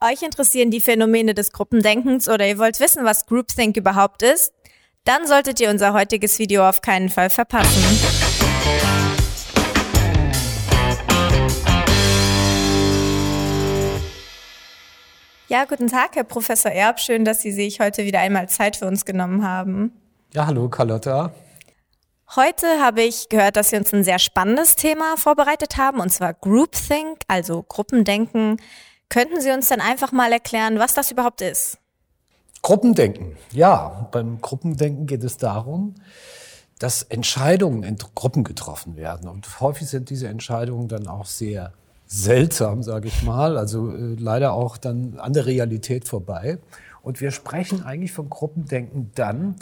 Euch interessieren die Phänomene des Gruppendenkens oder ihr wollt wissen, was Groupthink überhaupt ist? Dann solltet ihr unser heutiges Video auf keinen Fall verpassen. Ja, guten Tag, Herr Professor Erb. Schön, dass Sie sich heute wieder einmal Zeit für uns genommen haben. Ja, hallo, Carlotta. Heute habe ich gehört, dass Sie uns ein sehr spannendes Thema vorbereitet haben, und zwar Groupthink, also Gruppendenken. Könnten Sie uns dann einfach mal erklären, was das überhaupt ist? Gruppendenken. Ja, beim Gruppendenken geht es darum, dass Entscheidungen in Gruppen getroffen werden. Und häufig sind diese Entscheidungen dann auch sehr seltsam, sage ich mal, also äh, leider auch dann an der Realität vorbei. Und wir sprechen eigentlich vom Gruppendenken dann,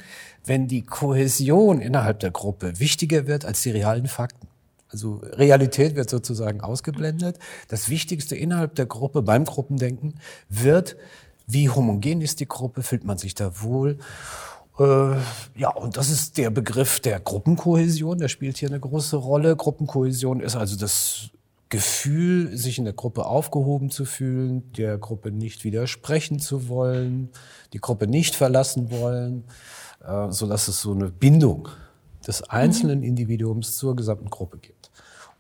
wenn die Kohäsion innerhalb der Gruppe wichtiger wird als die realen Fakten. Also Realität wird sozusagen ausgeblendet. Das Wichtigste innerhalb der Gruppe beim Gruppendenken wird, wie homogen ist die Gruppe, fühlt man sich da wohl. Äh, ja, und das ist der Begriff der Gruppenkohäsion, der spielt hier eine große Rolle. Gruppenkohäsion ist also das Gefühl, sich in der Gruppe aufgehoben zu fühlen, der Gruppe nicht widersprechen zu wollen, die Gruppe nicht verlassen wollen, äh, so dass es so eine Bindung des einzelnen Individuums zur gesamten Gruppe gibt.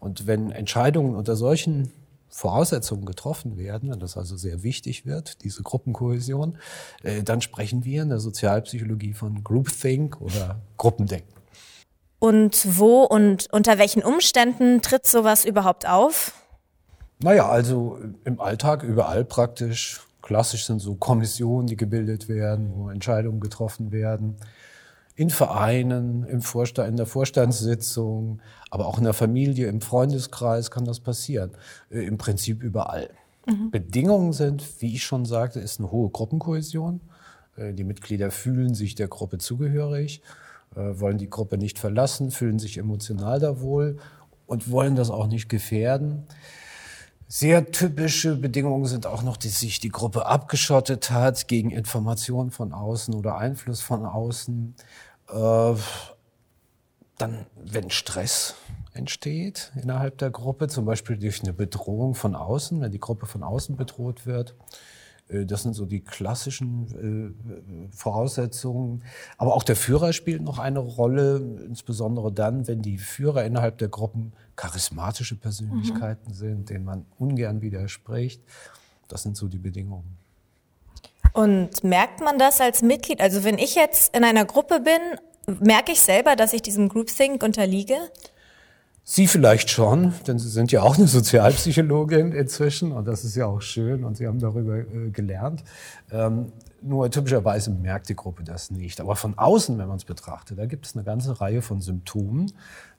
Und wenn Entscheidungen unter solchen Voraussetzungen getroffen werden, und das also sehr wichtig wird, diese Gruppenkohäsion, äh, dann sprechen wir in der Sozialpsychologie von Groupthink oder Gruppendenken. Und wo und unter welchen Umständen tritt sowas überhaupt auf? Naja, also im Alltag überall praktisch. Klassisch sind so Kommissionen, die gebildet werden, wo Entscheidungen getroffen werden in Vereinen, im Vorstand, in der Vorstandssitzung, aber auch in der Familie, im Freundeskreis kann das passieren. Äh, Im Prinzip überall. Mhm. Bedingungen sind, wie ich schon sagte, ist eine hohe Gruppenkohäsion. Äh, die Mitglieder fühlen sich der Gruppe zugehörig, äh, wollen die Gruppe nicht verlassen, fühlen sich emotional da wohl und wollen das auch nicht gefährden. Sehr typische Bedingungen sind auch noch, dass sich die Gruppe abgeschottet hat gegen Informationen von außen oder Einfluss von außen. Äh, dann, wenn Stress entsteht innerhalb der Gruppe, zum Beispiel durch eine Bedrohung von außen, wenn die Gruppe von außen bedroht wird. Äh, das sind so die klassischen äh, Voraussetzungen. Aber auch der Führer spielt noch eine Rolle, insbesondere dann, wenn die Führer innerhalb der Gruppen charismatische Persönlichkeiten mhm. sind, denen man ungern widerspricht. Das sind so die Bedingungen. Und merkt man das als Mitglied? Also wenn ich jetzt in einer Gruppe bin, merke ich selber, dass ich diesem Groupthink unterliege? Sie vielleicht schon, denn Sie sind ja auch eine Sozialpsychologin inzwischen und das ist ja auch schön und Sie haben darüber äh, gelernt. Ähm, nur typischerweise merkt die Gruppe das nicht. Aber von außen, wenn man es betrachtet, da gibt es eine ganze Reihe von Symptomen,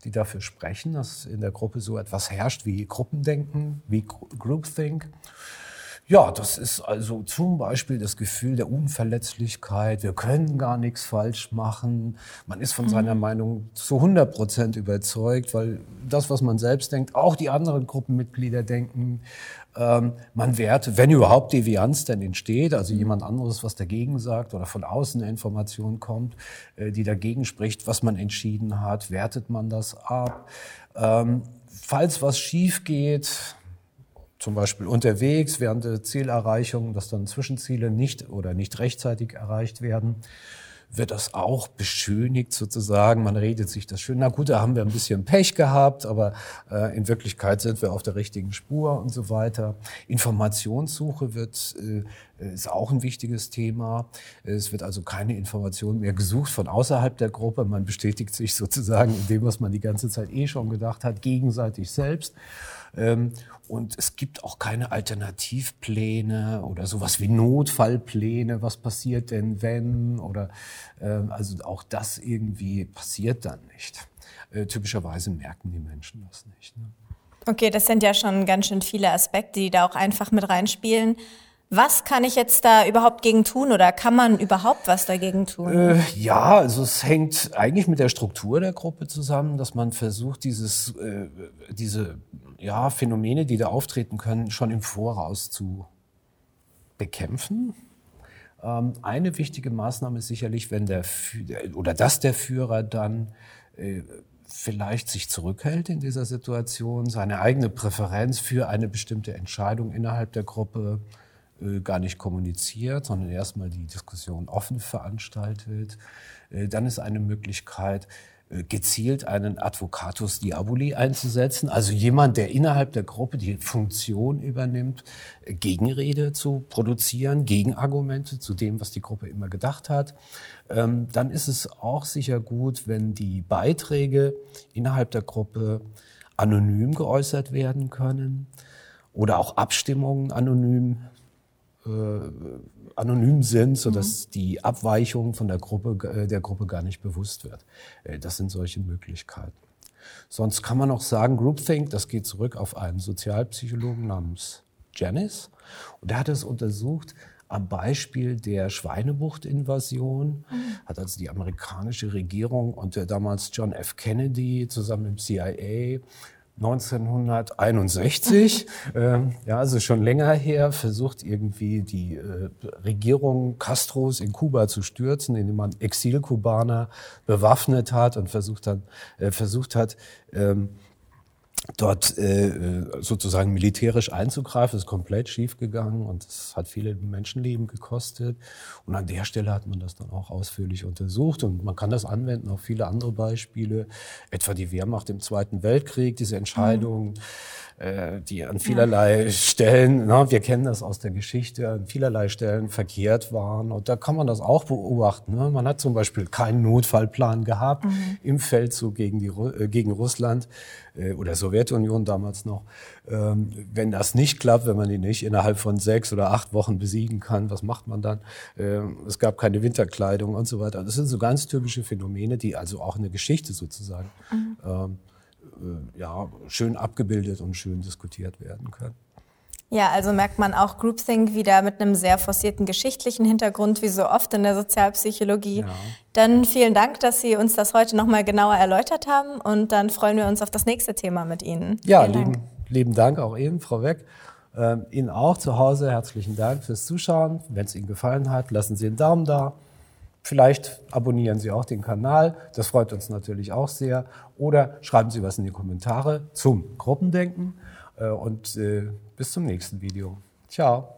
die dafür sprechen, dass in der Gruppe so etwas herrscht wie Gruppendenken, wie Groupthink. Ja, das ist also zum Beispiel das Gefühl der Unverletzlichkeit. Wir können gar nichts falsch machen. Man ist von mhm. seiner Meinung zu 100 Prozent überzeugt, weil das, was man selbst denkt, auch die anderen Gruppenmitglieder denken. Ähm, man wertet, wenn überhaupt Devianz denn entsteht, also jemand anderes was dagegen sagt oder von außen eine Information kommt, äh, die dagegen spricht, was man entschieden hat, wertet man das ab. Ähm, falls was schief geht, zum Beispiel unterwegs während der Zielerreichung, dass dann Zwischenziele nicht oder nicht rechtzeitig erreicht werden, wird das auch beschönigt sozusagen. Man redet sich das schön. Na gut, da haben wir ein bisschen Pech gehabt, aber äh, in Wirklichkeit sind wir auf der richtigen Spur und so weiter. Informationssuche wird äh, ist auch ein wichtiges Thema. Es wird also keine Information mehr gesucht von außerhalb der Gruppe. Man bestätigt sich sozusagen in dem, was man die ganze Zeit eh schon gedacht hat, gegenseitig selbst. Ähm, und es gibt auch keine Alternativpläne oder sowas wie Notfallpläne. Was passiert denn, wenn? Oder ähm, also auch das irgendwie passiert dann nicht. Äh, typischerweise merken die Menschen das nicht. Ne? Okay, das sind ja schon ganz schön viele Aspekte, die da auch einfach mit reinspielen. Was kann ich jetzt da überhaupt gegen tun oder kann man überhaupt was dagegen tun? Äh, ja, also es hängt eigentlich mit der Struktur der Gruppe zusammen, dass man versucht, dieses, äh, diese ja, Phänomene, die da auftreten können, schon im Voraus zu bekämpfen. Ähm, eine wichtige Maßnahme ist sicherlich, wenn der oder dass der Führer dann äh, vielleicht sich zurückhält in dieser Situation, seine eigene Präferenz für eine bestimmte Entscheidung innerhalb der Gruppe äh, gar nicht kommuniziert, sondern erstmal die Diskussion offen veranstaltet. Äh, dann ist eine Möglichkeit, äh, gezielt einen Advocatus Diaboli einzusetzen, also jemand, der innerhalb der Gruppe die Funktion übernimmt, äh, Gegenrede zu produzieren, Gegenargumente zu dem, was die Gruppe immer gedacht hat. Ähm, dann ist es auch sicher gut, wenn die Beiträge innerhalb der Gruppe anonym geäußert werden können oder auch Abstimmungen anonym äh, anonym sind, sodass mhm. die Abweichung von der Gruppe, äh, der Gruppe gar nicht bewusst wird. Äh, das sind solche Möglichkeiten. Sonst kann man auch sagen, Groupthink, das geht zurück auf einen Sozialpsychologen namens Janice. Und der hat es untersucht am Beispiel der Schweinebucht-Invasion. Mhm. Hat also die amerikanische Regierung und der damals John F. Kennedy zusammen mit dem CIA 1961, äh, ja, also schon länger her, versucht irgendwie die äh, Regierung Castros in Kuba zu stürzen, indem man Exilkubaner bewaffnet hat und versucht hat, äh, versucht hat, ähm, dort äh, sozusagen militärisch einzugreifen. Ist komplett schiefgegangen und es hat viele Menschenleben gekostet. Und an der Stelle hat man das dann auch ausführlich untersucht und man kann das anwenden auf viele andere Beispiele, etwa die Wehrmacht im Zweiten Weltkrieg, diese Entscheidung. Mhm äh, die an vielerlei ja. Stellen, na, wir kennen das aus der Geschichte, an vielerlei Stellen verkehrt waren. Und da kann man das auch beobachten. Ne? Man hat zum Beispiel keinen Notfallplan gehabt mhm. im Feldzug gegen, die, äh, gegen Russland äh, oder Sowjetunion damals noch. Ähm, wenn das nicht klappt, wenn man die nicht innerhalb von sechs oder acht Wochen besiegen kann, was macht man dann? Ähm, es gab keine Winterkleidung und so weiter. Das sind so ganz typische Phänomene, die also auch in der Geschichte sozusagen mhm. ähm, äh, ja, schön abgebildet und schön diskutiert werden können. Ja, also merkt man auch Groupthink wieder mit einem sehr forcierten geschichtlichen Hintergrund, wie so oft in der Sozialpsychologie. Ja. Dann vielen Dank, dass Sie uns das heute nochmal genauer erläutert haben und dann freuen wir uns auf das nächste Thema mit Ihnen. Ja, lieben Dank. lieben Dank auch Ihnen, Frau Weck. Ähm, Ihnen auch zu Hause herzlichen Dank fürs Zuschauen. Wenn es Ihnen gefallen hat, lassen Sie einen Daumen da. Vielleicht abonnieren Sie auch den Kanal, das freut uns natürlich auch sehr. Oder schreiben Sie was in die Kommentare zum Gruppendenken und äh, bis zum nächsten Video. Ciao.